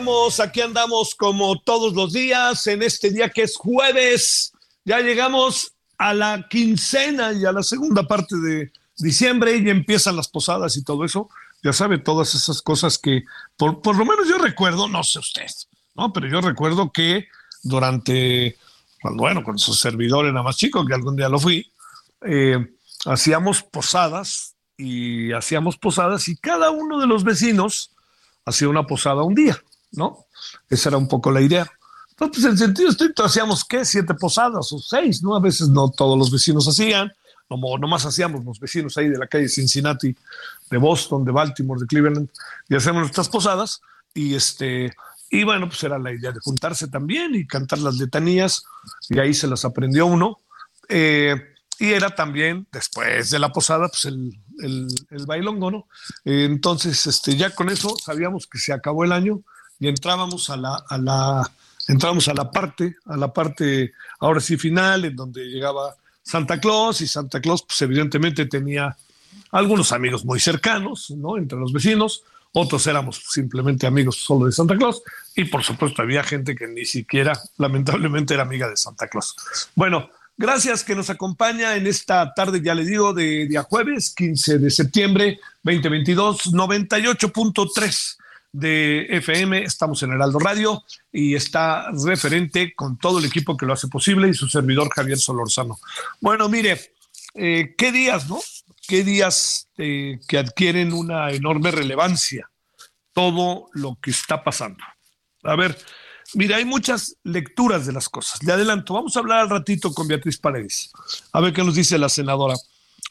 Andamos, aquí andamos como todos los días, en este día que es jueves. Ya llegamos a la quincena y a la segunda parte de diciembre y empiezan las posadas y todo eso. Ya sabe, todas esas cosas que, por, por lo menos yo recuerdo, no sé usted, ¿no? Pero yo recuerdo que durante, bueno, con su servidor era más chico, que algún día lo fui, eh, hacíamos posadas y hacíamos posadas y cada uno de los vecinos hacía una posada un día, ¿no? Esa era un poco la idea. Entonces, pues en sentido estricto, hacíamos, ¿qué? Siete posadas o seis, ¿no? A veces no todos los vecinos hacían, como nomás hacíamos los vecinos ahí de la calle Cincinnati, de Boston, de Baltimore, de Cleveland, y hacemos nuestras posadas, y este, y bueno, pues era la idea de juntarse también y cantar las letanías, y ahí se las aprendió uno. Eh, y era también, después de la posada, pues el, el, el bailongo, ¿no? Entonces, este, ya con eso sabíamos que se acabó el año y entrábamos a la, a la, entramos a la parte, a la parte, ahora sí final, en donde llegaba Santa Claus, y Santa Claus, pues evidentemente tenía algunos amigos muy cercanos, ¿no? Entre los vecinos, otros éramos simplemente amigos solo de Santa Claus, y por supuesto había gente que ni siquiera, lamentablemente, era amiga de Santa Claus. Bueno, Gracias que nos acompaña en esta tarde, ya le digo, de día jueves, 15 de septiembre 2022, 98.3 de FM. Estamos en Heraldo Radio y está referente con todo el equipo que lo hace posible y su servidor Javier Solorzano. Bueno, mire, eh, qué días, ¿no? Qué días eh, que adquieren una enorme relevancia todo lo que está pasando. A ver, Mira, hay muchas lecturas de las cosas. Le adelanto, vamos a hablar al ratito con Beatriz Paredes, a ver qué nos dice la senadora.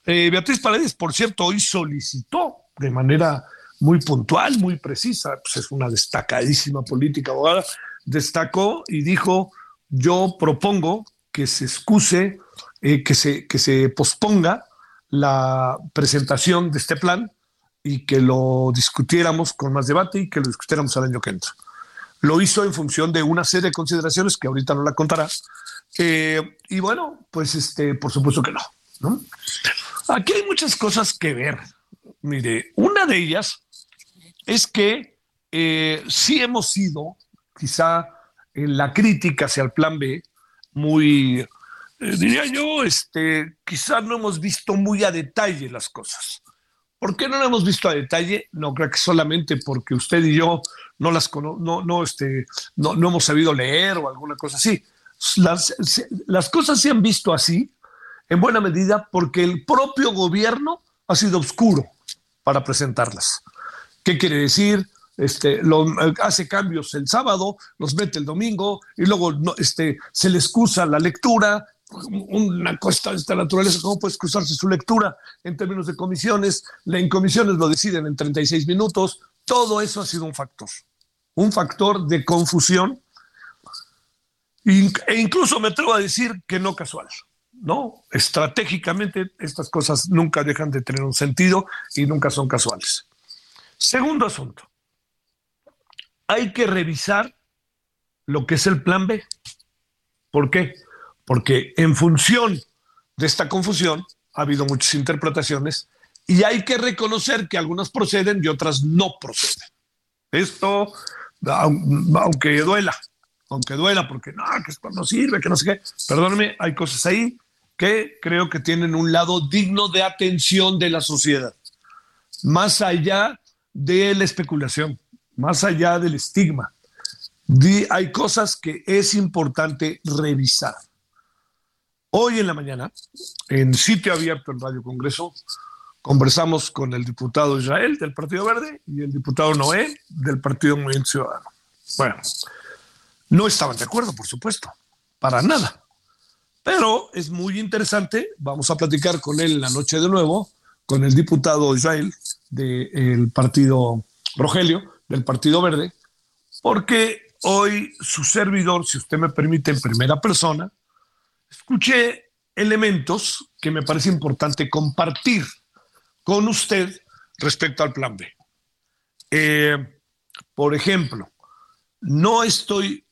Eh, Beatriz Paredes, por cierto, hoy solicitó de manera muy puntual, muy precisa, pues es una destacadísima política abogada, destacó y dijo, yo propongo que se excuse, eh, que, se, que se posponga la presentación de este plan y que lo discutiéramos con más debate y que lo discutiéramos al año que entra lo hizo en función de una serie de consideraciones que ahorita no la contará. Eh, y bueno, pues este, por supuesto que no, no. Aquí hay muchas cosas que ver. Mire, una de ellas es que eh, sí hemos sido, quizá en la crítica hacia el plan B, muy, eh, diría yo, este, quizá no hemos visto muy a detalle las cosas. ¿Por qué no lo hemos visto a detalle? No creo que solamente porque usted y yo no las no, no, este, no, no hemos sabido leer o alguna cosa así. Las, las cosas se han visto así en buena medida porque el propio gobierno ha sido oscuro para presentarlas. ¿Qué quiere decir? Este, lo, hace cambios el sábado, los mete el domingo y luego este, se le excusa la lectura. Una cosa de esta naturaleza, ¿cómo puede excusarse su lectura en términos de comisiones? En comisiones lo deciden en 36 minutos. Todo eso ha sido un factor un factor de confusión e incluso me atrevo a decir que no casual. ¿no? Estratégicamente estas cosas nunca dejan de tener un sentido y nunca son casuales. Segundo asunto, hay que revisar lo que es el plan B. ¿Por qué? Porque en función de esta confusión ha habido muchas interpretaciones y hay que reconocer que algunas proceden y otras no proceden. Esto, aunque duela, aunque duela, porque no, que esto no sirve, que no sé qué, perdóneme, hay cosas ahí que creo que tienen un lado digno de atención de la sociedad, más allá de la especulación, más allá del estigma. Hay cosas que es importante revisar. Hoy en la mañana, en sitio abierto en Radio Congreso, conversamos con el diputado Israel del Partido Verde y el diputado Noé del Partido Movimiento Ciudadano. Bueno, no estaban de acuerdo, por supuesto, para nada. Pero es muy interesante, vamos a platicar con él la noche de nuevo, con el diputado Israel del partido Rogelio, del Partido Verde, porque hoy su servidor, si usted me permite, en primera persona, escuché elementos que me parece importante compartir con usted respecto al plan B. Eh, por ejemplo, no estoy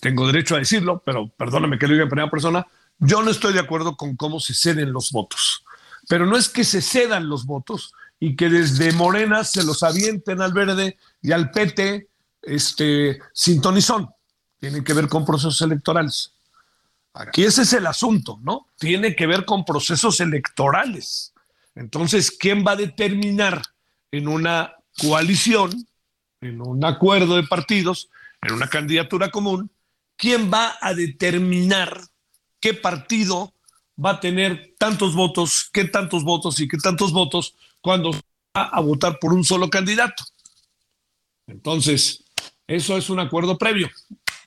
tengo derecho a decirlo, pero perdóname que lo diga en primera persona, yo no estoy de acuerdo con cómo se ceden los votos. Pero no es que se cedan los votos y que desde Morena se los avienten al verde y al PT este, sintonizón. Tiene que ver con procesos electorales. Aquí ese es el asunto, ¿no? Tiene que ver con procesos electorales. Entonces, ¿quién va a determinar en una coalición, en un acuerdo de partidos, en una candidatura común, ¿quién va a determinar qué partido va a tener tantos votos, qué tantos votos y qué tantos votos cuando va a votar por un solo candidato? Entonces, eso es un acuerdo previo,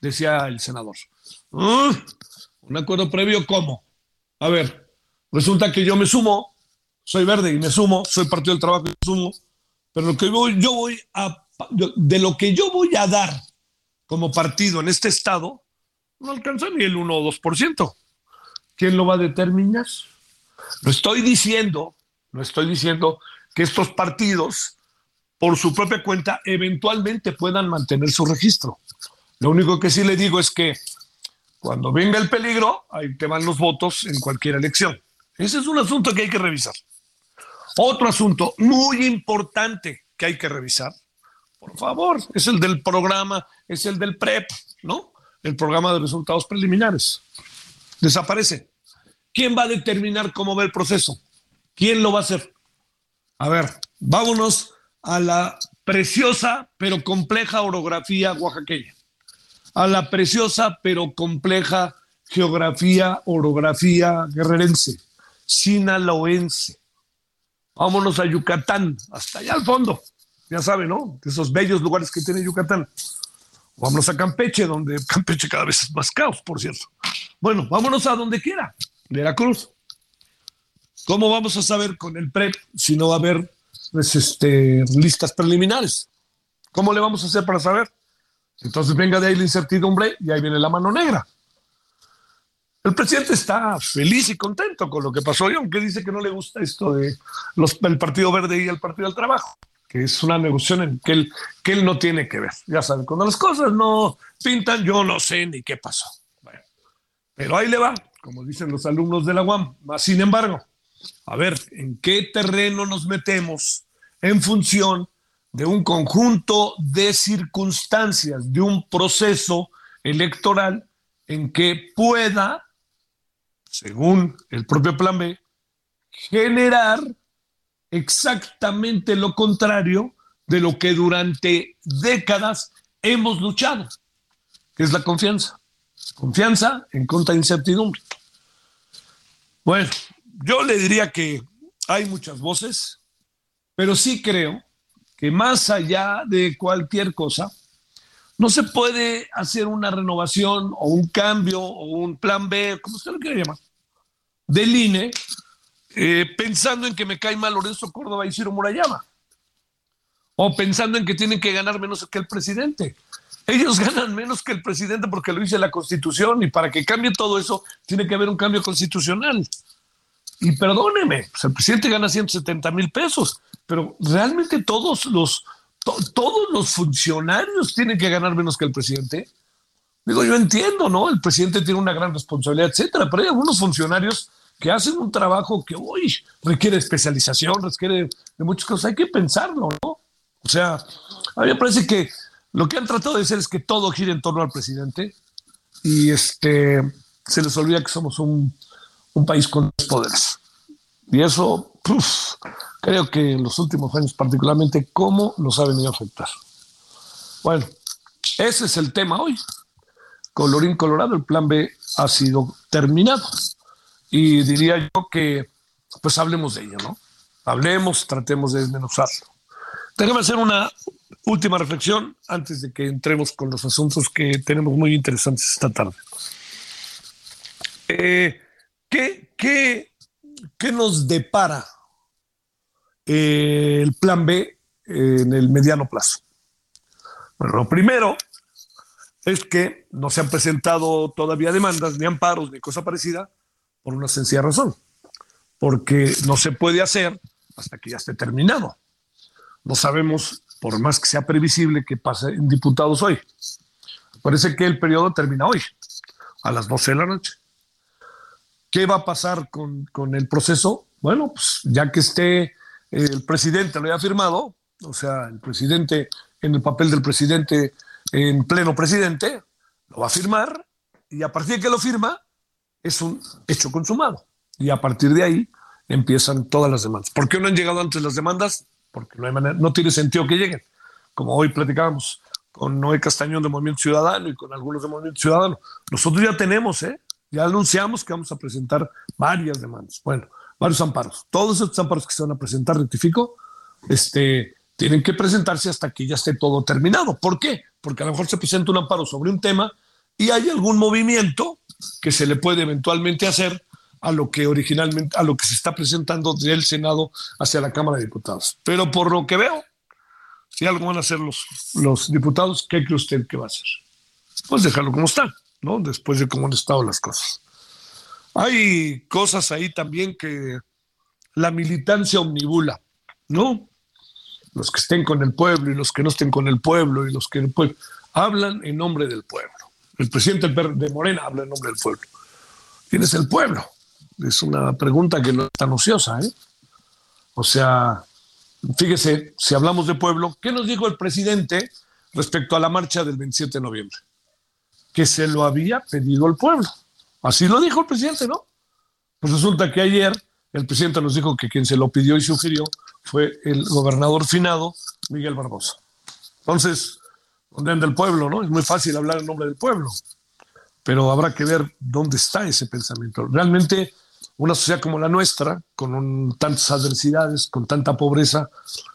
decía el senador. Ah, ¿Un acuerdo previo cómo? A ver, resulta que yo me sumo, soy verde y me sumo, soy partido del trabajo y me sumo, pero lo que voy, yo voy a, de lo que yo voy a dar como partido en este estado, no alcanza ni el 1 o 2%. ¿Quién lo va a determinar? No estoy diciendo, no estoy diciendo que estos partidos, por su propia cuenta, eventualmente puedan mantener su registro. Lo único que sí le digo es que cuando venga el peligro, ahí te van los votos en cualquier elección. Ese es un asunto que hay que revisar. Otro asunto muy importante que hay que revisar por favor, es el del programa, es el del PREP, ¿no? El programa de resultados preliminares. Desaparece. ¿Quién va a determinar cómo va el proceso? ¿Quién lo va a hacer? A ver, vámonos a la preciosa pero compleja orografía oaxaqueña, a la preciosa pero compleja geografía, orografía guerrerense, sinaloense. Vámonos a Yucatán, hasta allá al fondo ya saben, ¿no? De esos bellos lugares que tiene Yucatán. Vámonos a Campeche, donde Campeche cada vez es más caos, por cierto. Bueno, vámonos a donde quiera, Veracruz. ¿Cómo vamos a saber con el PREP si no va a haber pues, este, listas preliminares? ¿Cómo le vamos a hacer para saber? Entonces venga de ahí la incertidumbre y ahí viene la mano negra. El presidente está feliz y contento con lo que pasó y aunque dice que no le gusta esto de los, el Partido Verde y el Partido del Trabajo que es una negociación en que él, que él no tiene que ver. Ya saben, cuando las cosas no pintan, yo no sé ni qué pasó. pero ahí le va, como dicen los alumnos de la UAM. Sin embargo, a ver, ¿en qué terreno nos metemos en función de un conjunto de circunstancias, de un proceso electoral en que pueda, según el propio plan B, generar exactamente lo contrario de lo que durante décadas hemos luchado, que es la confianza. Confianza en contra de incertidumbre. Bueno, yo le diría que hay muchas voces, pero sí creo que más allá de cualquier cosa, no se puede hacer una renovación o un cambio o un plan B, como usted lo quiera llamar, del INE eh, pensando en que me cae mal Lorenzo Córdoba y Ciro Murayama, o pensando en que tienen que ganar menos que el presidente. ellos ganan menos que el presidente porque lo dice la Constitución y para que cambie todo eso tiene que haber un cambio constitucional. Y perdóneme, pues el presidente gana 170 mil pesos, pero realmente todos los, todos los funcionarios tienen que ganar menos que el presidente. Digo, yo entiendo, ¿no? El presidente tiene una gran responsabilidad, etcétera, pero hay algunos funcionarios que hacen un trabajo que hoy requiere especialización, requiere de muchas cosas. Hay que pensarlo, ¿no? O sea, a mí me parece que lo que han tratado de hacer es que todo gire en torno al presidente y este se les olvida que somos un, país con poderes. Y eso, creo que en los últimos años particularmente, ¿cómo nos ha venido a afectar? Bueno, ese es el tema hoy. Colorín colorado, el plan B ha sido terminado. Y diría yo que, pues hablemos de ello, ¿no? Hablemos, tratemos de desmenuzarlo. Déjame hacer una última reflexión antes de que entremos con los asuntos que tenemos muy interesantes esta tarde. Eh, ¿qué, qué, qué, nos depara eh, el plan B en el mediano plazo? Bueno, lo primero es que no se han presentado todavía demandas, ni amparos, ni cosa parecida, por una sencilla razón, porque no se puede hacer hasta que ya esté terminado. No sabemos por más que sea previsible que pase en diputados hoy. Parece que el periodo termina hoy, a las 12 de la noche. ¿Qué va a pasar con, con el proceso? Bueno, pues ya que esté el presidente lo haya firmado, o sea, el presidente en el papel del presidente en pleno presidente, lo va a firmar y a partir de que lo firma es un hecho consumado. Y a partir de ahí empiezan todas las demandas. ¿Por qué no han llegado antes las demandas? porque no, hay manera, no tiene sentido que lleguen. Como hoy platicábamos con Noé Castañón de Movimiento Ciudadano y con algunos de Movimiento Ciudadano. Nosotros ya tenemos, ¿eh? Ya anunciamos que vamos a presentar varias demandas. Bueno, varios amparos. Todos estos amparos que se van a presentar, rectifico, este, tienen que presentarse hasta que ya esté todo terminado. ¿Por qué? Porque a lo mejor se presenta un amparo sobre un tema y hay algún movimiento que se le puede eventualmente hacer a lo que originalmente, a lo que se está presentando del Senado hacia la Cámara de Diputados. Pero por lo que veo, si algo van a hacer los, los diputados, ¿qué cree usted que va a hacer? Pues dejarlo como está, ¿no? Después de cómo han estado las cosas. Hay cosas ahí también que la militancia omnibula, ¿no? Los que estén con el pueblo y los que no estén con el pueblo y los que pues, hablan en nombre del pueblo. El presidente de Morena habla en nombre del pueblo. ¿Quién es el pueblo? Es una pregunta que no es tan ociosa, ¿eh? O sea, fíjese, si hablamos de pueblo, ¿qué nos dijo el presidente respecto a la marcha del 27 de noviembre? Que se lo había pedido el pueblo. Así lo dijo el presidente, ¿no? Pues resulta que ayer el presidente nos dijo que quien se lo pidió y sugirió fue el gobernador finado, Miguel Barbosa. Entonces, ¿dónde anda el pueblo, no? Es muy fácil hablar en nombre del pueblo, pero habrá que ver dónde está ese pensamiento. Realmente una sociedad como la nuestra, con tantas adversidades, con tanta pobreza,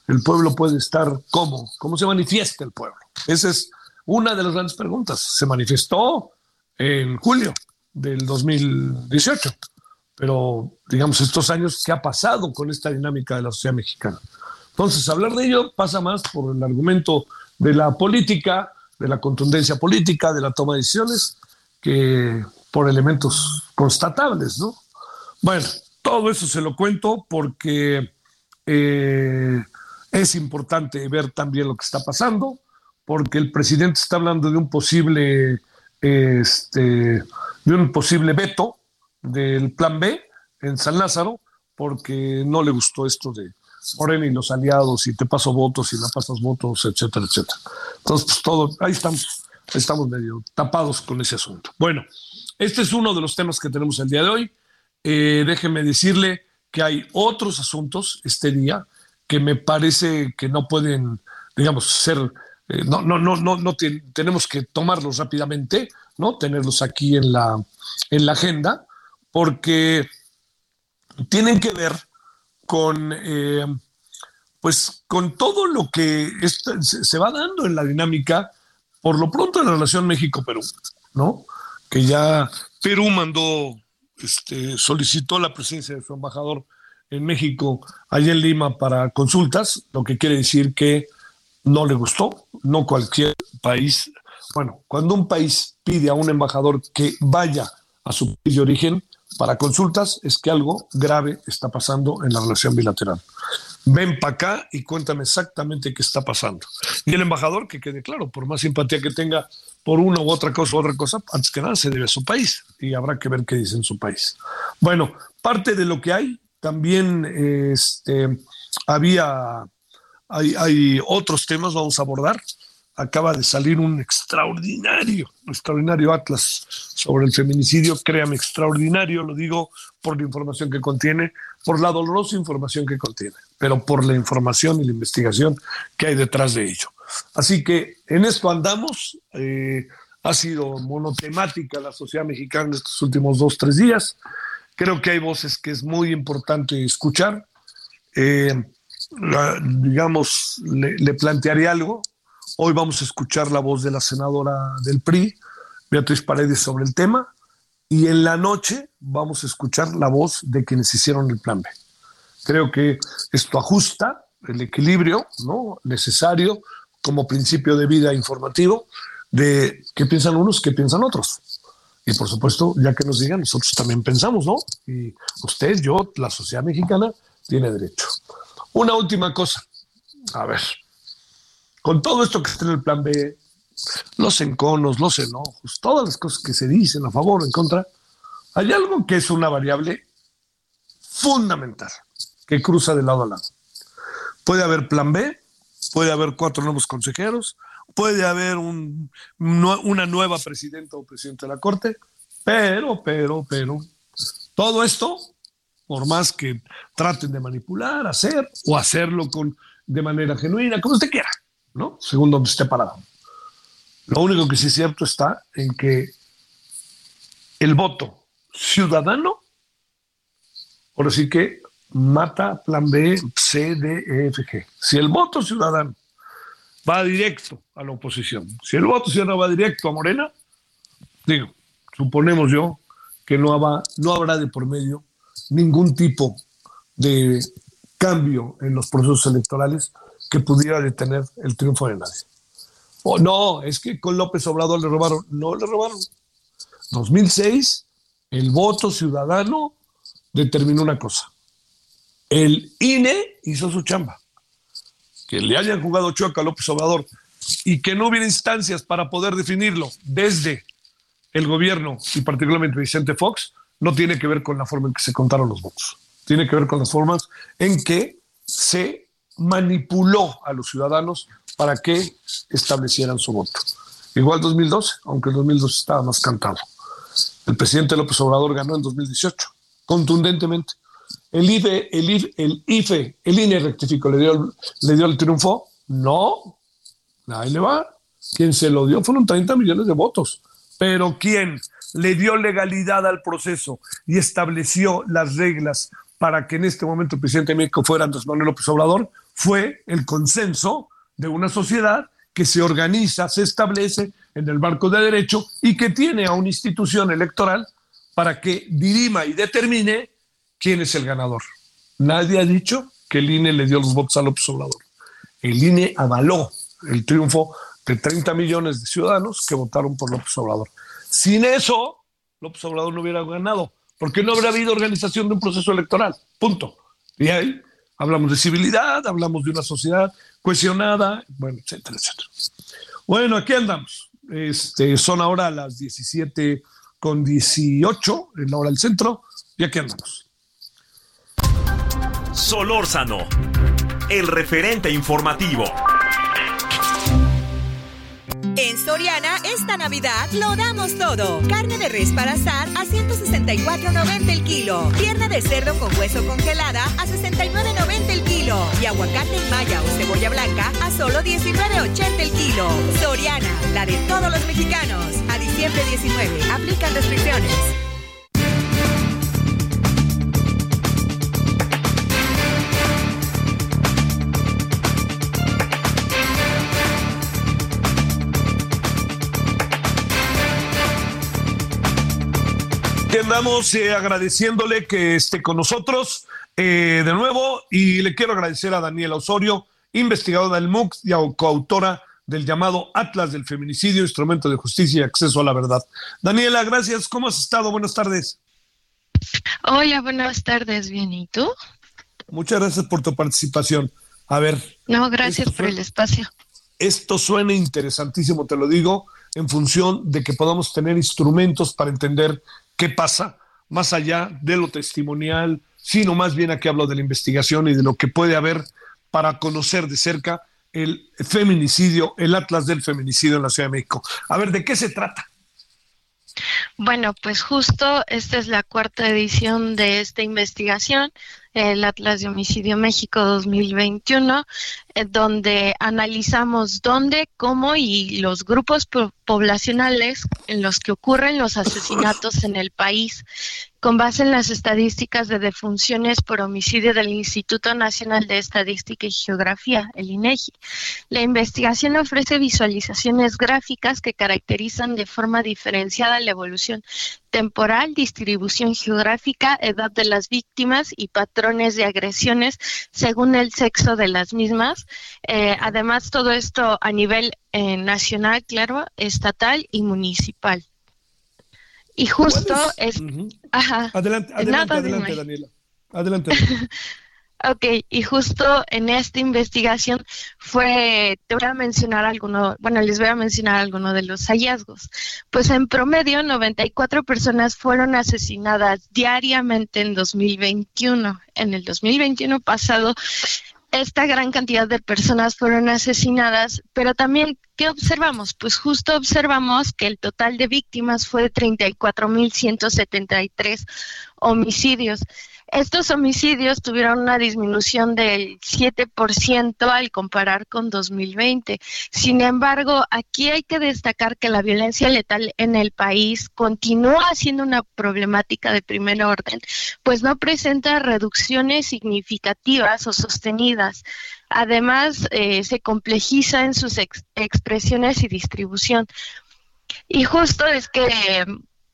el pueblo puede estar ¿cómo? ¿Cómo se manifiesta el pueblo? Esa es una de las grandes preguntas. Se manifestó en julio del 2018, pero digamos estos años, ¿qué ha pasado con esta dinámica de la sociedad mexicana? Entonces, hablar de ello pasa más por el argumento de la política, de la contundencia política, de la toma de decisiones, que por elementos constatables, ¿no? Bueno, todo eso se lo cuento porque eh, es importante ver también lo que está pasando, porque el presidente está hablando de un posible, este, de un posible veto del plan B en San Lázaro, porque no le gustó esto de Morena y los aliados, y te paso votos y la pasas votos, etcétera, etcétera. Entonces, pues todo, ahí estamos, estamos medio tapados con ese asunto. Bueno, este es uno de los temas que tenemos el día de hoy. Eh, déjeme decirle que hay otros asuntos este día que me parece que no pueden, digamos, ser, eh, no, no, no, no, no tenemos que tomarlos rápidamente, ¿no? Tenerlos aquí en la, en la agenda, porque tienen que ver con, eh, pues, con todo lo que se va dando en la dinámica, por lo pronto en la relación México-Perú, ¿no? Que ya Perú mandó este, solicitó la presencia de su embajador en México, allá en Lima, para consultas, lo que quiere decir que no le gustó, no cualquier país Bueno, cuando un país pide a un embajador que vaya a su país de origen para consultas, es que algo grave está pasando en la relación bilateral. Ven para acá y cuéntame exactamente qué está pasando. Y el embajador, que quede claro, por más simpatía que tenga por una u otra cosa otra cosa, antes que nada se debe a su país y habrá que ver qué dice en su país. Bueno, parte de lo que hay, también este, había, hay, hay otros temas, vamos a abordar acaba de salir un extraordinario, extraordinario atlas sobre el feminicidio, créame, extraordinario, lo digo por la información que contiene, por la dolorosa información que contiene, pero por la información y la investigación que hay detrás de ello. Así que en esto andamos, eh, ha sido monotemática la sociedad mexicana estos últimos dos, tres días, creo que hay voces que es muy importante escuchar. Eh, digamos, le, le plantearé algo, Hoy vamos a escuchar la voz de la senadora del PRI, Beatriz Paredes, sobre el tema. Y en la noche vamos a escuchar la voz de quienes hicieron el plan B. Creo que esto ajusta el equilibrio necesario como principio de vida informativo de qué piensan unos, qué piensan otros. Y por supuesto, ya que nos digan, nosotros también pensamos, ¿no? Y usted, yo, la sociedad mexicana, tiene derecho. Una última cosa. A ver, con todo esto que está en el plan B, los enconos, los enojos, todas las cosas que se dicen a favor o en contra, hay algo que es una variable fundamental que cruza de lado a lado. Puede haber plan B, puede haber cuatro nuevos consejeros, puede haber una nueva presidenta o presidente de la Corte, pero, pero, pero, todo esto, por más que traten de manipular, hacer o hacerlo con, de manera genuina, como usted quiera, ¿no? Según donde esté parado. Lo único que sí es cierto está en que el voto ciudadano, por decir que mata plan B, C, D, E, F, G. Si el voto ciudadano va directo a la oposición, si el voto ciudadano va directo a Morena, digo, suponemos yo que no, habrá, no habrá de por medio ningún tipo de cambio en los procesos electorales que pudiera detener el triunfo de nadie. Oh, no, es que con López Obrador le robaron. No le robaron. 2006, el voto ciudadano determinó una cosa. El INE hizo su chamba. Que le hayan jugado choca a López Obrador y que no hubiera instancias para poder definirlo desde el gobierno y particularmente Vicente Fox, no tiene que ver con la forma en que se contaron los votos. Tiene que ver con las formas en que se manipuló a los ciudadanos para que establecieran su voto. Igual 2012, aunque el 2012 estaba más cantado. El presidente López Obrador ganó en 2018, contundentemente. El IFE, el IFE, el, IFE, el INE rectificó, le dio, le dio el triunfo. No, ahí le va. Quien se lo dio fueron 30 millones de votos. Pero quien le dio legalidad al proceso y estableció las reglas para que en este momento el presidente de México fuera Andrés Manuel López Obrador fue el consenso de una sociedad que se organiza, se establece en el marco de derecho y que tiene a una institución electoral para que dirima y determine quién es el ganador. Nadie ha dicho que el INE le dio los votos a López Obrador. El INE avaló el triunfo de 30 millones de ciudadanos que votaron por López Obrador. Sin eso, López Obrador no hubiera ganado, porque no habría habido organización de un proceso electoral. Punto. Y ahí Hablamos de civilidad, hablamos de una sociedad cohesionada, bueno, etcétera, etcétera. Bueno, aquí andamos. Este, son ahora las 17 con 18 en la hora del centro y aquí andamos. Solórzano, el referente informativo. En Soriana, esta Navidad lo damos todo. Carne de res para asar a 164.90 el kilo. Pierna de cerdo con hueso congelada a 69.90 el kilo. Y aguacate en malla o cebolla blanca a solo 19.80 el kilo. Soriana, la de todos los mexicanos. A diciembre 19, aplican restricciones. Andamos eh, agradeciéndole que esté con nosotros eh, de nuevo y le quiero agradecer a Daniela Osorio, investigadora del MUC y coautora del llamado Atlas del Feminicidio, Instrumento de Justicia y Acceso a la Verdad. Daniela, gracias. ¿Cómo has estado? Buenas tardes. Hola, buenas tardes. Bien, ¿y tú? Muchas gracias por tu participación. A ver. No, gracias por el espacio. Esto suena interesantísimo, te lo digo, en función de que podamos tener instrumentos para entender qué pasa más allá de lo testimonial, sino más bien aquí hablo de la investigación y de lo que puede haber para conocer de cerca el feminicidio, el Atlas del feminicidio en la Ciudad de México. A ver, ¿de qué se trata? Bueno, pues justo esta es la cuarta edición de esta investigación, el Atlas de Homicidio México 2021, eh, donde analizamos dónde, cómo y los grupos poblacionales en los que ocurren los asesinatos en el país con base en las estadísticas de defunciones por homicidio del Instituto Nacional de Estadística y Geografía, el INEGI. La investigación ofrece visualizaciones gráficas que caracterizan de forma diferenciada la evolución temporal, distribución geográfica, edad de las víctimas y patrones de agresiones según el sexo de las mismas. Eh, además, todo esto a nivel eh, nacional, claro, estatal y municipal. Y justo es... Adelante, adelante, adelante, Daniela. Adelante. ok, y justo en esta investigación fue, te voy a mencionar alguno, bueno, les voy a mencionar alguno de los hallazgos. Pues en promedio, 94 personas fueron asesinadas diariamente en 2021. En el 2021 pasado, esta gran cantidad de personas fueron asesinadas, pero también, ¿qué observamos? Pues justo observamos que el total de víctimas fue de 34.173 homicidios. Estos homicidios tuvieron una disminución del 7% al comparar con 2020. Sin embargo, aquí hay que destacar que la violencia letal en el país continúa siendo una problemática de primer orden, pues no presenta reducciones significativas o sostenidas. Además, eh, se complejiza en sus expresiones y distribución. Y justo es que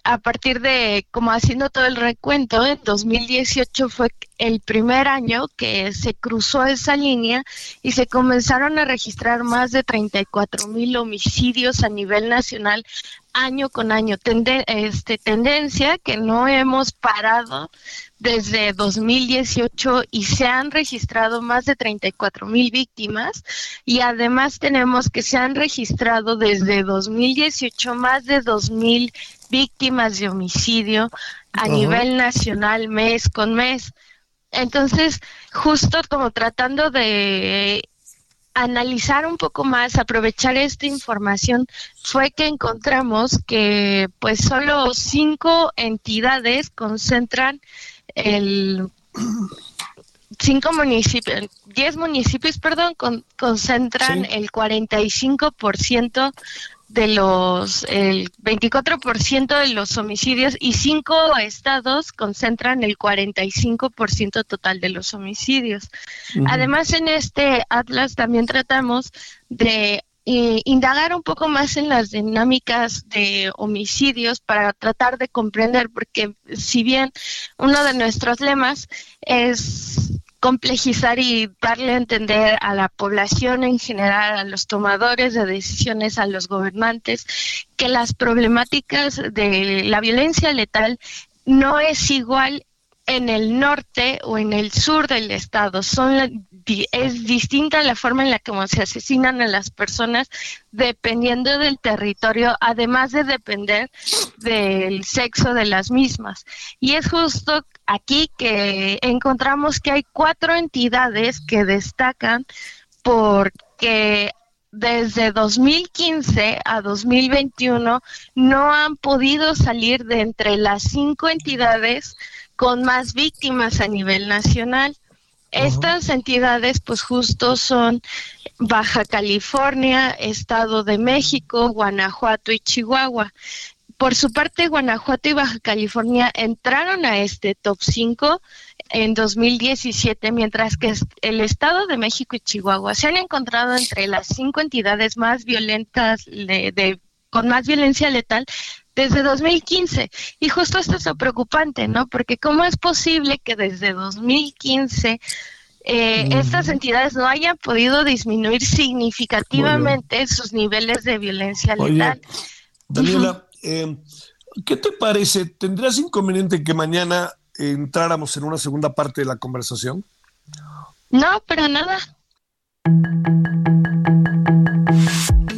a partir de, como haciendo todo el recuento, en 2018 fue el primer año que se cruzó esa línea y se comenzaron a registrar más de 34 mil homicidios a nivel nacional año con año. este, tendencia que no hemos parado desde 2018 y se han registrado más de 34 mil víctimas y además tenemos que se han registrado desde 2018 más de 2 mil víctimas de homicidio a nivel nacional mes con mes. Entonces, justo como tratando de analizar un poco más, aprovechar esta información, fue que encontramos que pues solo cinco entidades concentran el cinco municipios, diez municipios, perdón, concentran el 45% de los, el 24% de los homicidios y cinco estados concentran el 45% total de los homicidios. Además, en este atlas también tratamos de eh, indagar un poco más en las dinámicas de homicidios para tratar de comprender, porque si bien uno de nuestros lemas es complejizar y darle a entender a la población en general, a los tomadores de decisiones, a los gobernantes, que las problemáticas de la violencia letal no es igual en el norte o en el sur del estado. Son es distinta la forma en la que se asesinan a las personas dependiendo del territorio, además de depender del sexo de las mismas. Y es justo aquí que encontramos que hay cuatro entidades que destacan porque desde 2015 a 2021 no han podido salir de entre las cinco entidades con más víctimas a nivel nacional. Estas entidades pues justo son Baja California, Estado de México, Guanajuato y Chihuahua. Por su parte, Guanajuato y Baja California entraron a este top 5 en 2017, mientras que el Estado de México y Chihuahua se han encontrado entre las cinco entidades más violentas de, con más violencia letal desde 2015. Y justo esto es lo preocupante, ¿no? Porque ¿cómo es posible que desde 2015 eh, estas entidades no hayan podido disminuir significativamente sus niveles de violencia letal. Daniela, eh, ¿qué te parece? ¿Tendrías inconveniente que mañana entráramos en una segunda parte de la conversación? No, pero nada.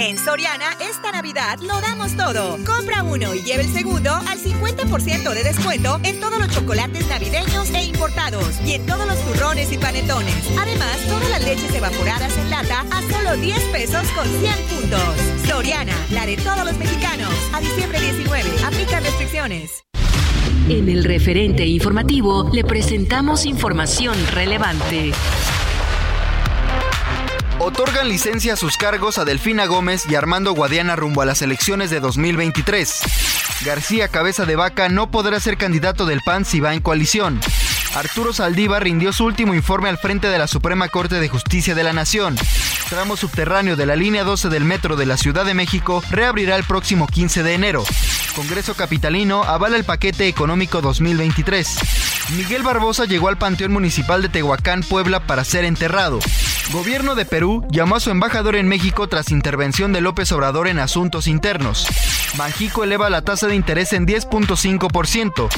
En Soriana, esta Navidad lo damos todo. Compra uno y lleve el segundo al 50% de descuento en todos los chocolates navideños e importados y en todos los turrones y panetones. Además, todas las leches evaporadas en lata a solo 10 pesos con 100 puntos. Soriana, la de todos los mexicanos. A diciembre 19, aplican restricciones. En el referente informativo le presentamos información relevante. Otorgan licencia a sus cargos a Delfina Gómez y Armando Guadiana rumbo a las elecciones de 2023. García Cabeza de Vaca no podrá ser candidato del PAN si va en coalición. Arturo Saldívar rindió su último informe al frente de la Suprema Corte de Justicia de la Nación. Tramo subterráneo de la línea 12 del metro de la Ciudad de México reabrirá el próximo 15 de enero. Congreso Capitalino avala el paquete económico 2023. Miguel Barbosa llegó al Panteón Municipal de Tehuacán, Puebla, para ser enterrado. Gobierno de Perú llamó a su embajador en México tras intervención de López Obrador en asuntos internos. Banjico eleva la tasa de interés en 10.5%.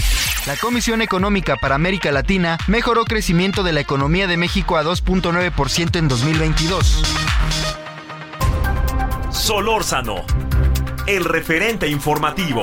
La Comisión Económica para América Latina mejoró crecimiento de la economía de México a 2.9% en 2022. Solórzano, el referente informativo.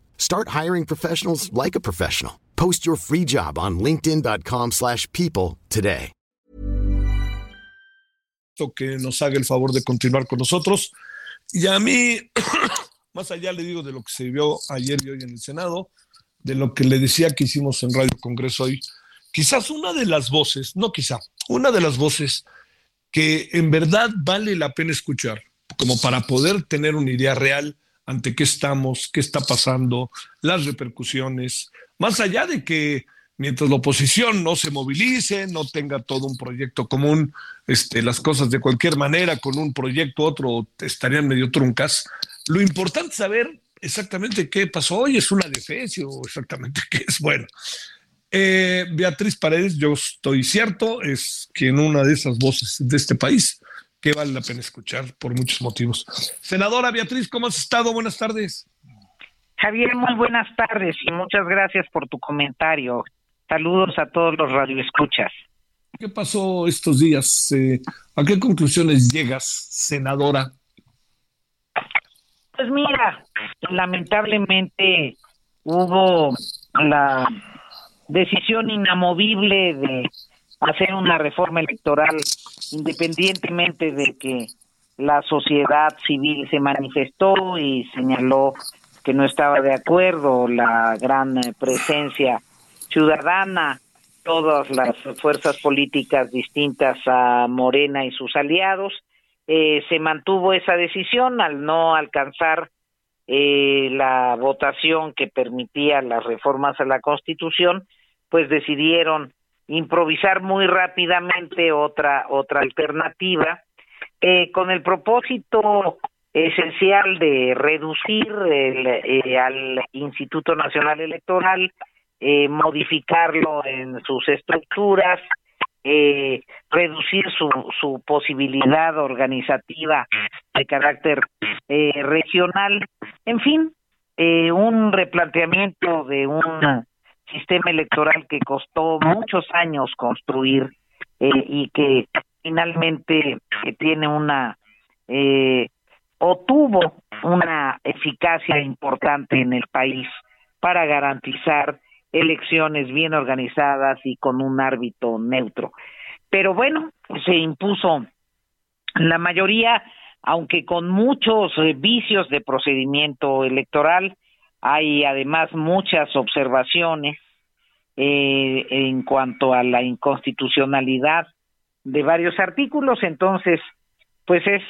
Start hiring professionals like a professional. Post your free job on linkedin.com/people today. Que nos haga el favor de continuar con nosotros. Y a mí, más allá le digo de lo que se vio ayer y hoy en el Senado, de lo que le decía que hicimos en Radio Congreso hoy, quizás una de las voces, no quizá, una de las voces que en verdad vale la pena escuchar, como para poder tener una idea real ante qué estamos, qué está pasando, las repercusiones, más allá de que mientras la oposición no se movilice, no tenga todo un proyecto común, este, las cosas de cualquier manera, con un proyecto otro estarían medio truncas. Lo importante es saber exactamente qué pasó hoy, es una defensa o exactamente qué es. Bueno, eh, Beatriz Paredes, yo estoy cierto, es quien una de esas voces de este país que vale la pena escuchar por muchos motivos. Senadora Beatriz, ¿cómo has estado? Buenas tardes. Javier, muy buenas tardes y muchas gracias por tu comentario. Saludos a todos los radioescuchas. ¿Qué pasó estos días? Eh, ¿A qué conclusiones llegas, senadora? Pues mira, lamentablemente hubo la decisión inamovible de hacer una reforma electoral independientemente de que la sociedad civil se manifestó y señaló que no estaba de acuerdo la gran presencia ciudadana, todas las fuerzas políticas distintas a Morena y sus aliados, eh, se mantuvo esa decisión al no alcanzar eh, la votación que permitía las reformas a la Constitución, pues decidieron improvisar muy rápidamente otra otra alternativa eh, con el propósito esencial de reducir el, eh, al Instituto Nacional Electoral, eh, modificarlo en sus estructuras, eh, reducir su, su posibilidad organizativa de carácter eh, regional, en fin, eh, un replanteamiento de un sistema electoral que costó muchos años construir eh, y que finalmente eh, tiene una eh, o tuvo una eficacia importante en el país para garantizar elecciones bien organizadas y con un árbitro neutro. Pero bueno, se impuso la mayoría, aunque con muchos eh, vicios de procedimiento electoral, hay además muchas observaciones eh, en cuanto a la inconstitucionalidad de varios artículos, entonces, pues es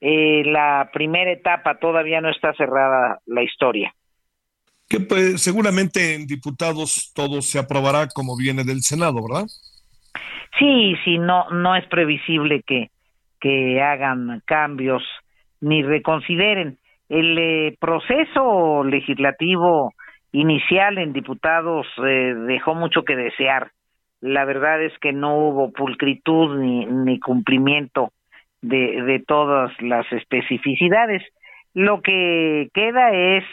eh, la primera etapa, todavía no está cerrada la historia. Que pues, seguramente en diputados todo se aprobará como viene del Senado, ¿verdad? Sí, sí, no, no es previsible que, que hagan cambios ni reconsideren. El eh, proceso legislativo inicial en diputados eh, dejó mucho que desear. La verdad es que no hubo pulcritud ni, ni cumplimiento de, de todas las especificidades. Lo que queda es,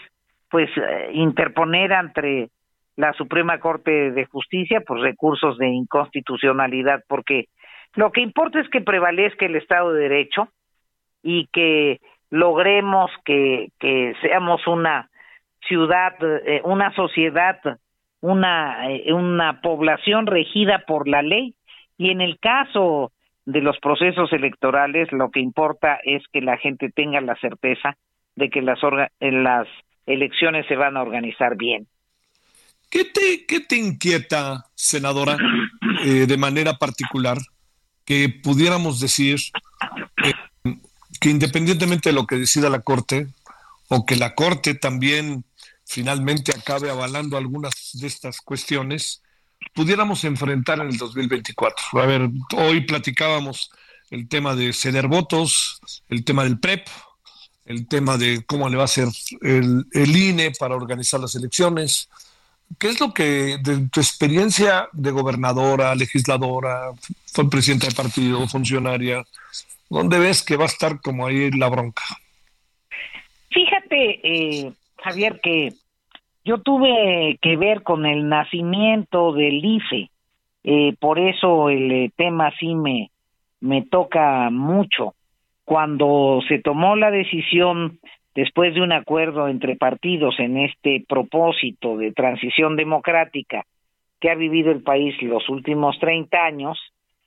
pues, eh, interponer ante la Suprema Corte de Justicia por recursos de inconstitucionalidad, porque lo que importa es que prevalezca el Estado de Derecho y que logremos que, que seamos una ciudad, eh, una sociedad, una, eh, una población regida por la ley. Y en el caso de los procesos electorales, lo que importa es que la gente tenga la certeza de que las, orga las elecciones se van a organizar bien. ¿Qué te, inquieta, senadora, eh, de manera particular, que pudiéramos decir eh, que independientemente de lo que decida la Corte, o que la Corte también finalmente acabe avalando algunas de estas cuestiones, pudiéramos enfrentar en el 2024? A ver, hoy platicábamos el tema de ceder votos, el tema del PREP, el tema de cómo le va a hacer el, el INE para organizar las elecciones, ¿Qué es lo que, de tu experiencia de gobernadora, legisladora, fue presidenta de partido, funcionaria, dónde ves que va a estar como ahí la bronca? Fíjate, eh, Javier, que yo tuve que ver con el nacimiento del IFE, eh, por eso el eh, tema sí me, me toca mucho. Cuando se tomó la decisión después de un acuerdo entre partidos en este propósito de transición democrática que ha vivido el país los últimos 30 años,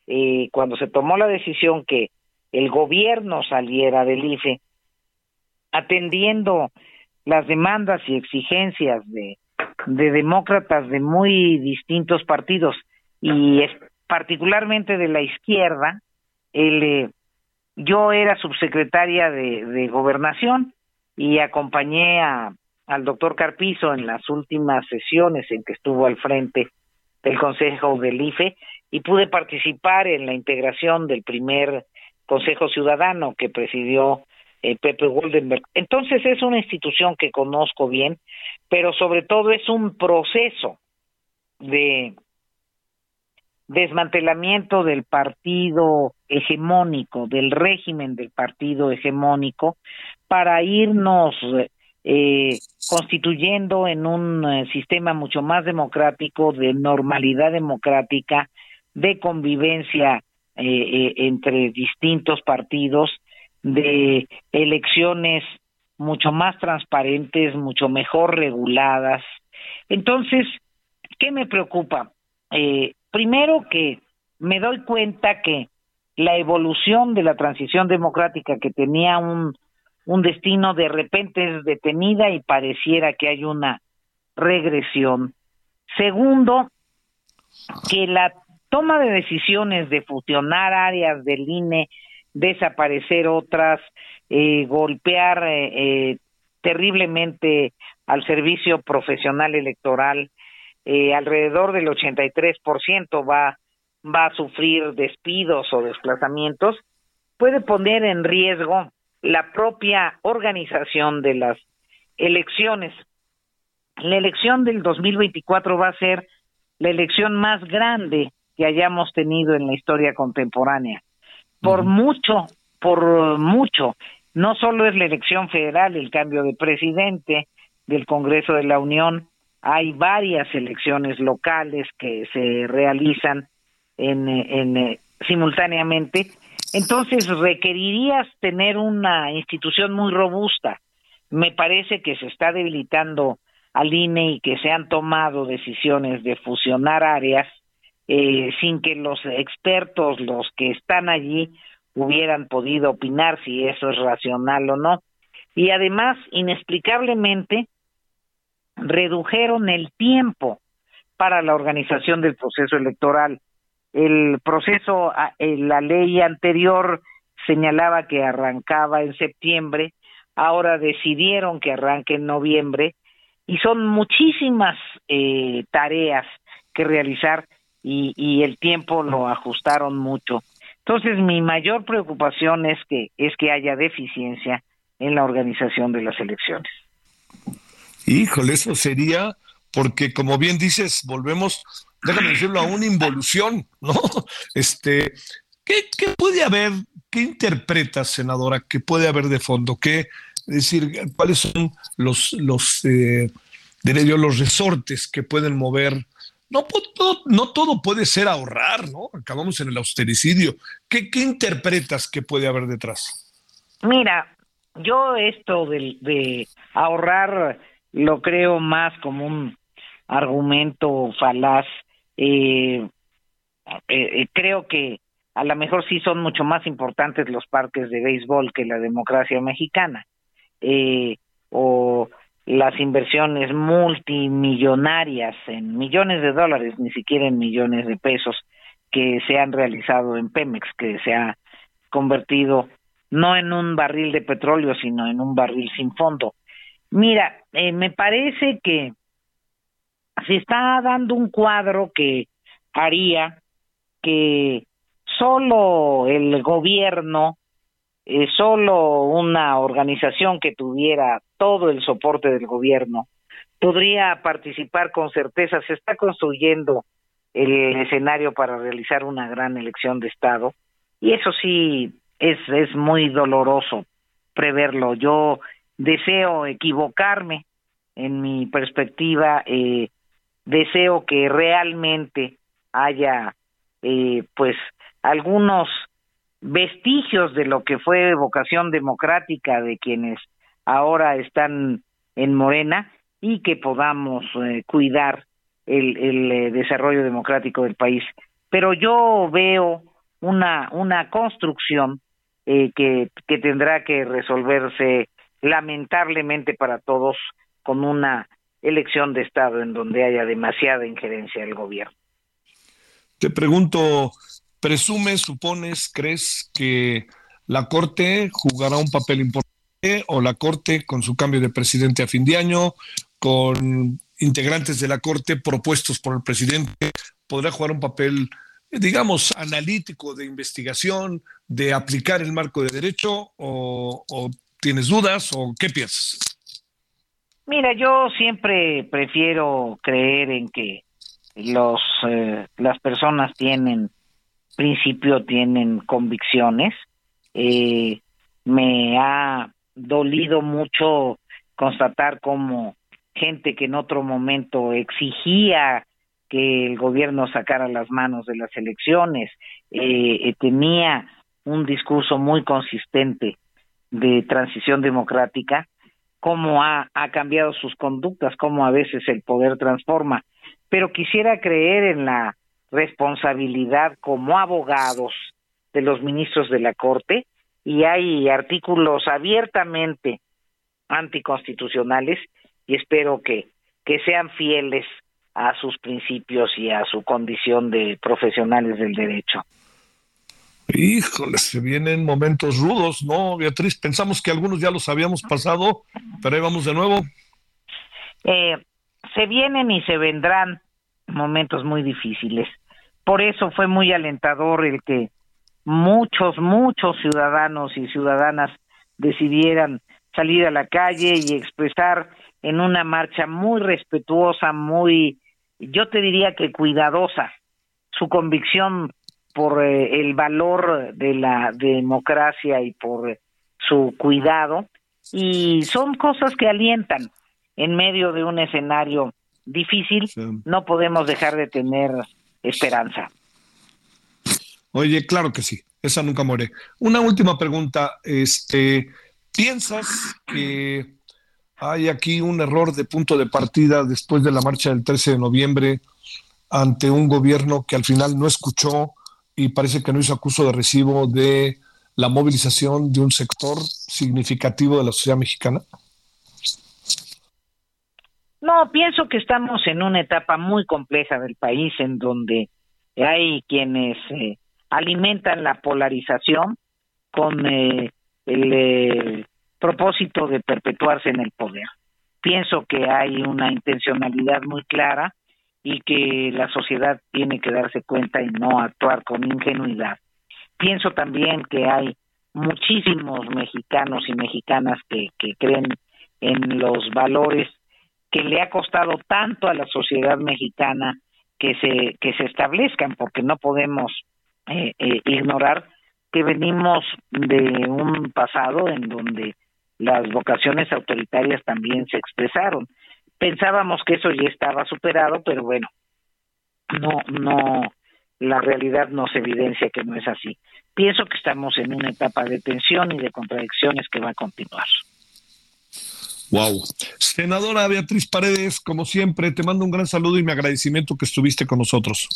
eh, cuando se tomó la decisión que el gobierno saliera del IFE, atendiendo las demandas y exigencias de, de demócratas de muy distintos partidos y es, particularmente de la izquierda, eh, yo era subsecretaria de, de gobernación y acompañé a, al doctor Carpizo en las últimas sesiones en que estuvo al frente del Consejo del IFE y pude participar en la integración del primer Consejo Ciudadano que presidió eh, Pepe Goldenberg. Entonces es una institución que conozco bien, pero sobre todo es un proceso de desmantelamiento del partido hegemónico, del régimen del partido hegemónico, para irnos eh, constituyendo en un eh, sistema mucho más democrático, de normalidad democrática, de convivencia eh, eh, entre distintos partidos, de elecciones mucho más transparentes, mucho mejor reguladas. Entonces, ¿qué me preocupa? Eh, primero que me doy cuenta que la evolución de la transición democrática que tenía un, un destino de repente es detenida y pareciera que hay una regresión. Segundo, que la toma de decisiones de fusionar áreas del INE, desaparecer otras, eh, golpear eh, eh, terriblemente al servicio profesional electoral, eh, alrededor del 83% va, va a sufrir despidos o desplazamientos, puede poner en riesgo la propia organización de las elecciones. La elección del 2024 va a ser la elección más grande que hayamos tenido en la historia contemporánea. Por mucho, por mucho. No solo es la elección federal, el cambio de presidente del Congreso de la Unión, hay varias elecciones locales que se realizan en, en eh, simultáneamente. Entonces requerirías tener una institución muy robusta. Me parece que se está debilitando al INE y que se han tomado decisiones de fusionar áreas eh, sin que los expertos, los que están allí, hubieran podido opinar si eso es racional o no. Y además, inexplicablemente, redujeron el tiempo para la organización del proceso electoral. El proceso, eh, la ley anterior señalaba que arrancaba en septiembre, ahora decidieron que arranque en noviembre y son muchísimas eh, tareas que realizar y, y el tiempo lo ajustaron mucho. Entonces, mi mayor preocupación es que es que haya deficiencia en la organización de las elecciones. Híjole, eso sería porque como bien dices, volvemos, déjame decirlo, a una involución, ¿no? Este, ¿qué, qué puede haber, qué interpretas, senadora, que puede haber de fondo? ¿Qué, es decir, cuáles son los, los eh, yo, los resortes que pueden mover no, todo, no todo puede ser ahorrar, ¿no? Acabamos en el austericidio. ¿Qué, qué interpretas que puede haber detrás? Mira, yo esto de, de ahorrar lo creo más como un argumento falaz. Eh, eh, eh, creo que a lo mejor sí son mucho más importantes los parques de béisbol que la democracia mexicana. Eh, o las inversiones multimillonarias en millones de dólares, ni siquiera en millones de pesos, que se han realizado en Pemex, que se ha convertido no en un barril de petróleo, sino en un barril sin fondo. Mira, eh, me parece que se está dando un cuadro que haría que solo el gobierno eh, solo una organización que tuviera todo el soporte del gobierno podría participar con certeza. Se está construyendo el escenario para realizar una gran elección de Estado y eso sí es, es muy doloroso preverlo. Yo deseo equivocarme en mi perspectiva, eh, deseo que realmente haya eh, pues algunos vestigios de lo que fue vocación democrática de quienes ahora están en Morena y que podamos eh, cuidar el, el eh, desarrollo democrático del país. Pero yo veo una, una construcción eh, que, que tendrá que resolverse lamentablemente para todos con una elección de Estado en donde haya demasiada injerencia del gobierno. Te pregunto, ¿Presumes, supones, crees que la Corte jugará un papel importante o la Corte, con su cambio de presidente a fin de año, con integrantes de la Corte propuestos por el presidente, podrá jugar un papel, digamos, analítico de investigación, de aplicar el marco de derecho o, tienes dudas o qué piensas? Mira, yo siempre prefiero creer en que los eh, las personas tienen principio tienen convicciones. Eh, me ha dolido mucho constatar como gente que en otro momento exigía que el gobierno sacara las manos de las elecciones, eh, tenía un discurso muy consistente de transición democrática, cómo ha, ha cambiado sus conductas, cómo a veces el poder transforma. Pero quisiera creer en la responsabilidad como abogados de los ministros de la Corte y hay artículos abiertamente anticonstitucionales y espero que, que sean fieles a sus principios y a su condición de profesionales del derecho. Híjole, se vienen momentos rudos, ¿no, Beatriz? Pensamos que algunos ya los habíamos pasado, pero ahí vamos de nuevo. Eh, se vienen y se vendrán momentos muy difíciles. Por eso fue muy alentador el que muchos, muchos ciudadanos y ciudadanas decidieran salir a la calle y expresar en una marcha muy respetuosa, muy, yo te diría que cuidadosa, su convicción por eh, el valor de la democracia y por su cuidado. Y son cosas que alientan en medio de un escenario difícil. No podemos dejar de tener esperanza. Oye, claro que sí, esa nunca muere. Una última pregunta, este, ¿piensas que hay aquí un error de punto de partida después de la marcha del 13 de noviembre ante un gobierno que al final no escuchó y parece que no hizo acuso de recibo de la movilización de un sector significativo de la sociedad mexicana? No, pienso que estamos en una etapa muy compleja del país en donde hay quienes eh, alimentan la polarización con eh, el eh, propósito de perpetuarse en el poder. Pienso que hay una intencionalidad muy clara y que la sociedad tiene que darse cuenta y no actuar con ingenuidad. Pienso también que hay muchísimos mexicanos y mexicanas que, que creen en los valores que le ha costado tanto a la sociedad mexicana que se que se establezcan porque no podemos eh, eh, ignorar que venimos de un pasado en donde las vocaciones autoritarias también se expresaron. Pensábamos que eso ya estaba superado, pero bueno, no, no, la realidad nos evidencia que no es así. Pienso que estamos en una etapa de tensión y de contradicciones que va a continuar. Wow. Senadora Beatriz Paredes, como siempre, te mando un gran saludo y mi agradecimiento que estuviste con nosotros.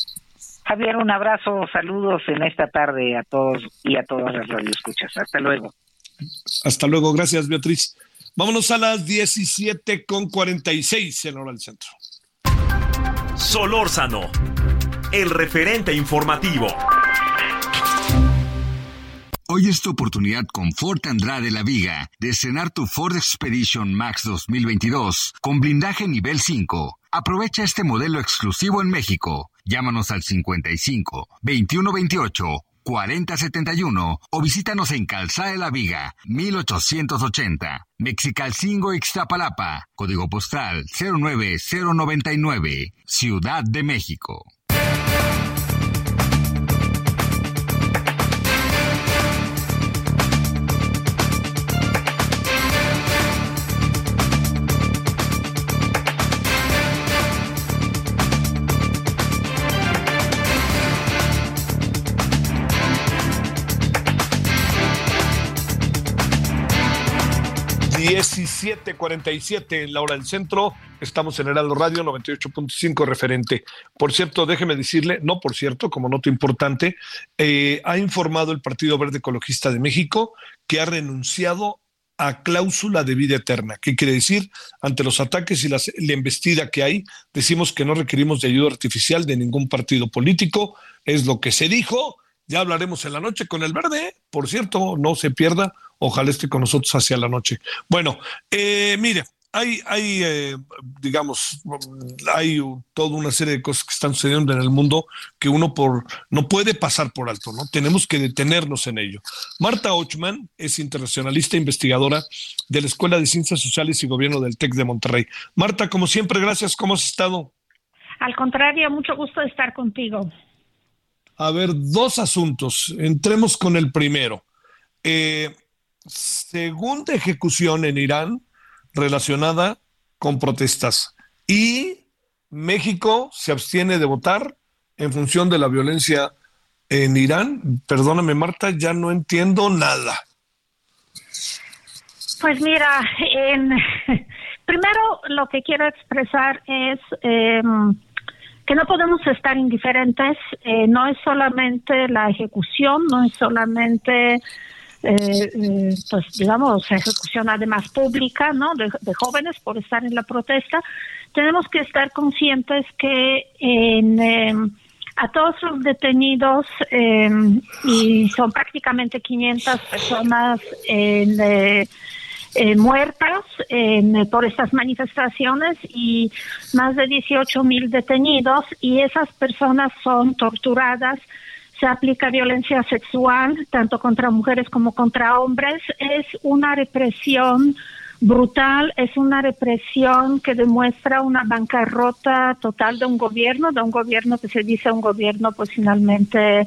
Javier, un abrazo, saludos en esta tarde a todos y a todas las radioescuchas. Hasta luego. Hasta luego, gracias Beatriz. Vámonos a las 17 con 46 en hora del centro. Solórzano, el referente informativo. Hoy es tu oportunidad con Ford Andrade La Viga de estrenar tu Ford Expedition Max 2022 con blindaje nivel 5. Aprovecha este modelo exclusivo en México. Llámanos al 55 2128 4071 o visítanos en Calzada de la Viga, 1880, Mexicalcingo, Ixtapalapa, código postal 09099, Ciudad de México. 17:47 en la hora del centro. Estamos en Heraldo Radio 98.5 referente. Por cierto, déjeme decirle, no por cierto, como nota importante, eh, ha informado el Partido Verde Ecologista de México que ha renunciado a cláusula de vida eterna. ¿Qué quiere decir? Ante los ataques y la embestida que hay, decimos que no requerimos de ayuda artificial de ningún partido político. Es lo que se dijo. Ya hablaremos en la noche con el verde. Por cierto, no se pierda Ojalá esté con nosotros hacia la noche. Bueno, eh, mire, hay, hay eh, digamos, hay toda una serie de cosas que están sucediendo en el mundo que uno por, no puede pasar por alto, ¿no? Tenemos que detenernos en ello. Marta Ochman es internacionalista e investigadora de la Escuela de Ciencias Sociales y Gobierno del TEC de Monterrey. Marta, como siempre, gracias. ¿Cómo has estado? Al contrario, mucho gusto de estar contigo. A ver, dos asuntos. Entremos con el primero. Eh, segunda ejecución en Irán relacionada con protestas. Y México se abstiene de votar en función de la violencia en Irán. Perdóname, Marta, ya no entiendo nada. Pues mira, primero lo que quiero expresar es em, que no podemos estar indiferentes. Eh, no es solamente la ejecución, no es solamente eh, eh, pues digamos, ejecución además pública, ¿no? De, jóvenes por estar en la protesta, tenemos que estar conscientes que en, em, a todos los detenidos, em, y son prácticamente 500 personas en, eh, muertas por estas manifestaciones y más de 18 mil detenidos y esas personas son torturadas se aplica violencia sexual tanto contra mujeres como contra hombres, es una represión brutal, es una represión que demuestra una bancarrota total de un gobierno, de un gobierno que se dice un gobierno pues finalmente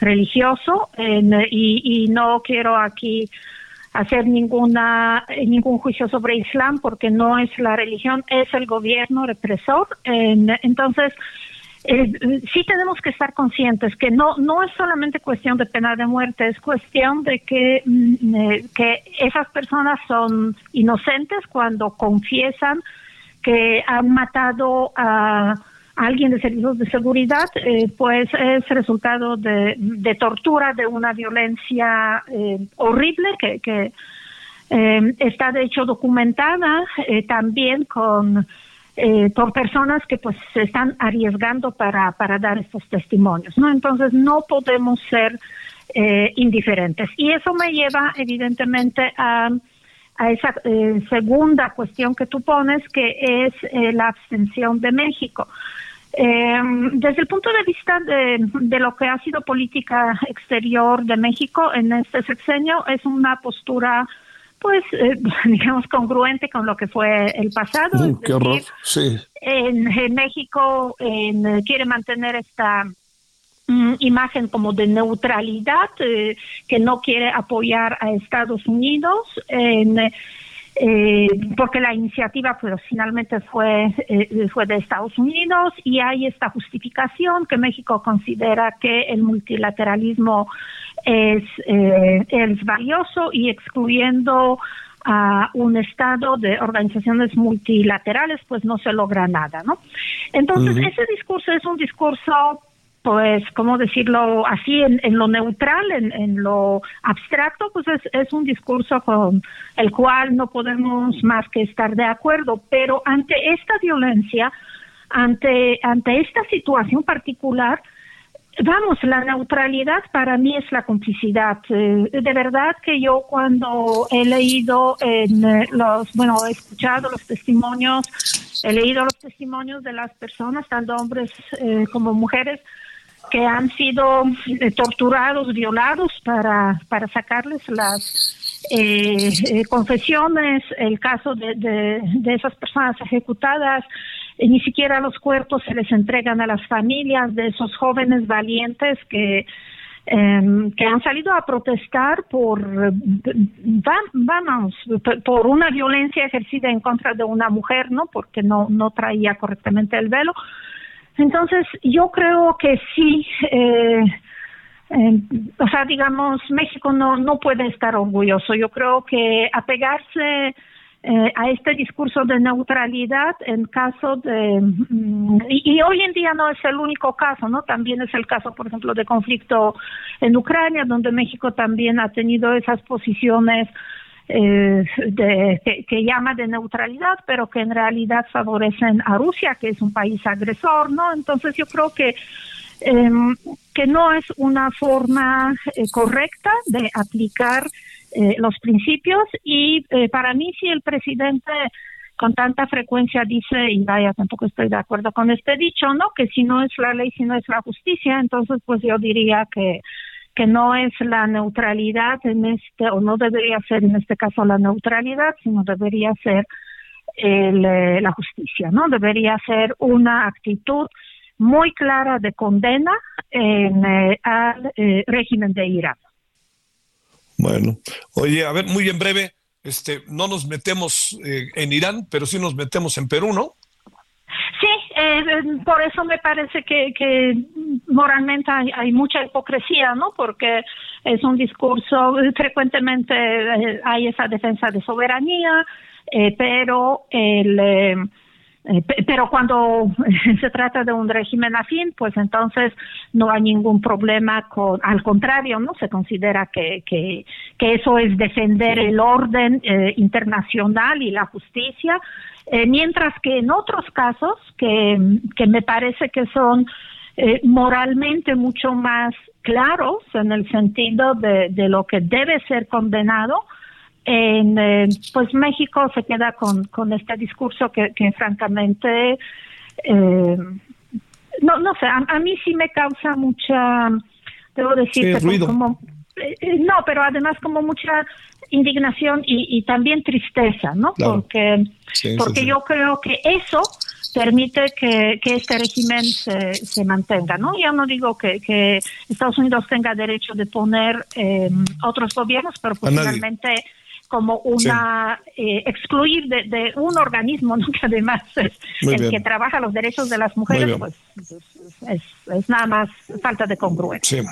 religioso y, y no quiero aquí hacer ninguna ningún juicio sobre Islam porque no es la religión, es el gobierno represor. entonces, eh, sí tenemos que estar conscientes que no no es solamente cuestión de pena de muerte, es cuestión de que, mm, eh, que esas personas son inocentes cuando confiesan que han matado a alguien de servicios de seguridad, eh, pues es resultado de, de, tortura, de una violencia horrible que, que está de hecho documentada también con eh, por personas que pues se están arriesgando para, para dar estos testimonios, ¿no? Entonces no podemos ser eh, indiferentes. Y eso me lleva evidentemente a, a esa eh, segunda cuestión que tú pones, que es la abstención de México. desde el punto de vista de, de, lo que ha sido política exterior de México en este sexenio, es una postura pues, eh, digamos, congruente con lo que fue el pasado. Uh, qué horror, sí. En, México quiere mantener esta mm, imagen como de neutralidad, eh, que no quiere apoyar a Estados Unidos. En, eh, porque la iniciativa pues finalmente fue fue de Estados Unidos y hay esta justificación que México considera que el multilateralismo es, eh, es valioso y excluyendo a un estado de organizaciones multilaterales, pues no se logra nada, ¿no? Entonces, ese discurso es un discurso, pues, ¿cómo decirlo así? En, en lo neutral, en, lo abstracto, pues es, es un discurso con el cual no podemos más que estar de acuerdo, pero ante esta violencia, ante, ante esta situación particular, Vamos, la neutralidad para mí es la complicidad. Eh, de verdad que yo cuando he leído en eh, los, bueno, he escuchado los testimonios, he leído los testimonios de las personas, tanto hombres eh, como mujeres, que han sido torturados, violados para, para sacarles las confesiones, el caso de, de, esas personas ejecutadas, ni siquiera los cuerpos se les entregan a las familias de esos jóvenes valientes que em, que han salido a protestar por vamos por una violencia ejercida en contra de una mujer no porque no no traía correctamente el velo entonces yo creo que sí eh, em, o sea digamos México no no puede estar orgulloso. Yo creo que apegarse eh, a este discurso de neutralidad en caso de mm, y, hoy en día no es el único caso no también es el caso por ejemplo de conflicto en Ucrania donde México también ha tenido esas posiciones eh, de, que, llama de neutralidad pero que en realidad favorecen a Rusia que es un país agresor no entonces yo creo que em, que no es una forma eh, correcta de aplicar eh, los principios y eh, para mí si el presidente con tanta frecuencia dice, y vaya, tampoco estoy de acuerdo con este dicho, ¿no? Que si no es la ley, si no es la justicia, entonces pues yo diría que que no es la neutralidad en este, o no debería ser en este caso la neutralidad, sino debería ser el, eh, la justicia, ¿no? Debería ser una actitud muy clara de condena en, al régimen de Irán. Bueno, oye, a ver, muy en breve, este, no nos metemos eh, en Irán, pero sí nos metemos en Perú, ¿no? Sí, eh, por eso me parece que, que moralmente hay, mucha hipocresía, ¿no? Porque es un discurso, frecuentemente eh, hay esa defensa de soberanía, pero el eh, pero cuando se trata de un régimen afín, pues entonces no hay ningún problema con, al contrario, ¿no? Se considera que, que, que eso es defender el orden eh, internacional y la justicia, eh, mientras que en otros casos, que, que me parece que son moralmente mucho más claros en el sentido de, de lo que debe ser condenado, en, eh, pues México se queda con, con este discurso que, que francamente eh, no no sé a, mí sí me causa mucha debo decirte, como, eh, eh, no, pero además como mucha indignación y, también tristeza, ¿no? Porque, porque yo creo que eso permite que, este régimen se, se, mantenga, ¿no? Ya no digo que, que Estados Unidos tenga derecho de poner eh, otros gobiernos, pero finalmente como una eh, excluir de, un organismo ¿no? que además es el que trabaja los derechos de las mujeres, pues es, es, nada más falta de congruencia. Sí.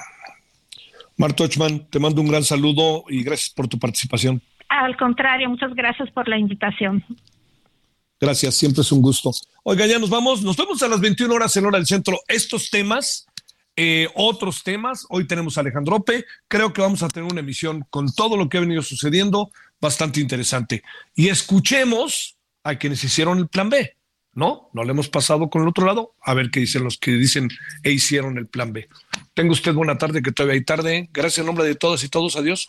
Marta Ochman, te mando un gran saludo y gracias por tu participación. Al contrario, muchas gracias por la invitación. Gracias, siempre es un gusto. Oiga, ya nos vamos, nos vemos a las 21 horas en hora del centro. Estos temas, eh, otros temas, hoy tenemos a Alejandrope, creo que vamos a tener una emisión con todo lo que ha venido sucediendo, bastante interesante. Y escuchemos a quienes hicieron el plan B, ¿no? No le hemos pasado con el otro lado, a ver qué dicen los que dicen e hicieron el plan B. Tenga usted buena tarde, que todavía hay tarde. Gracias en nombre de todas y todos. Adiós.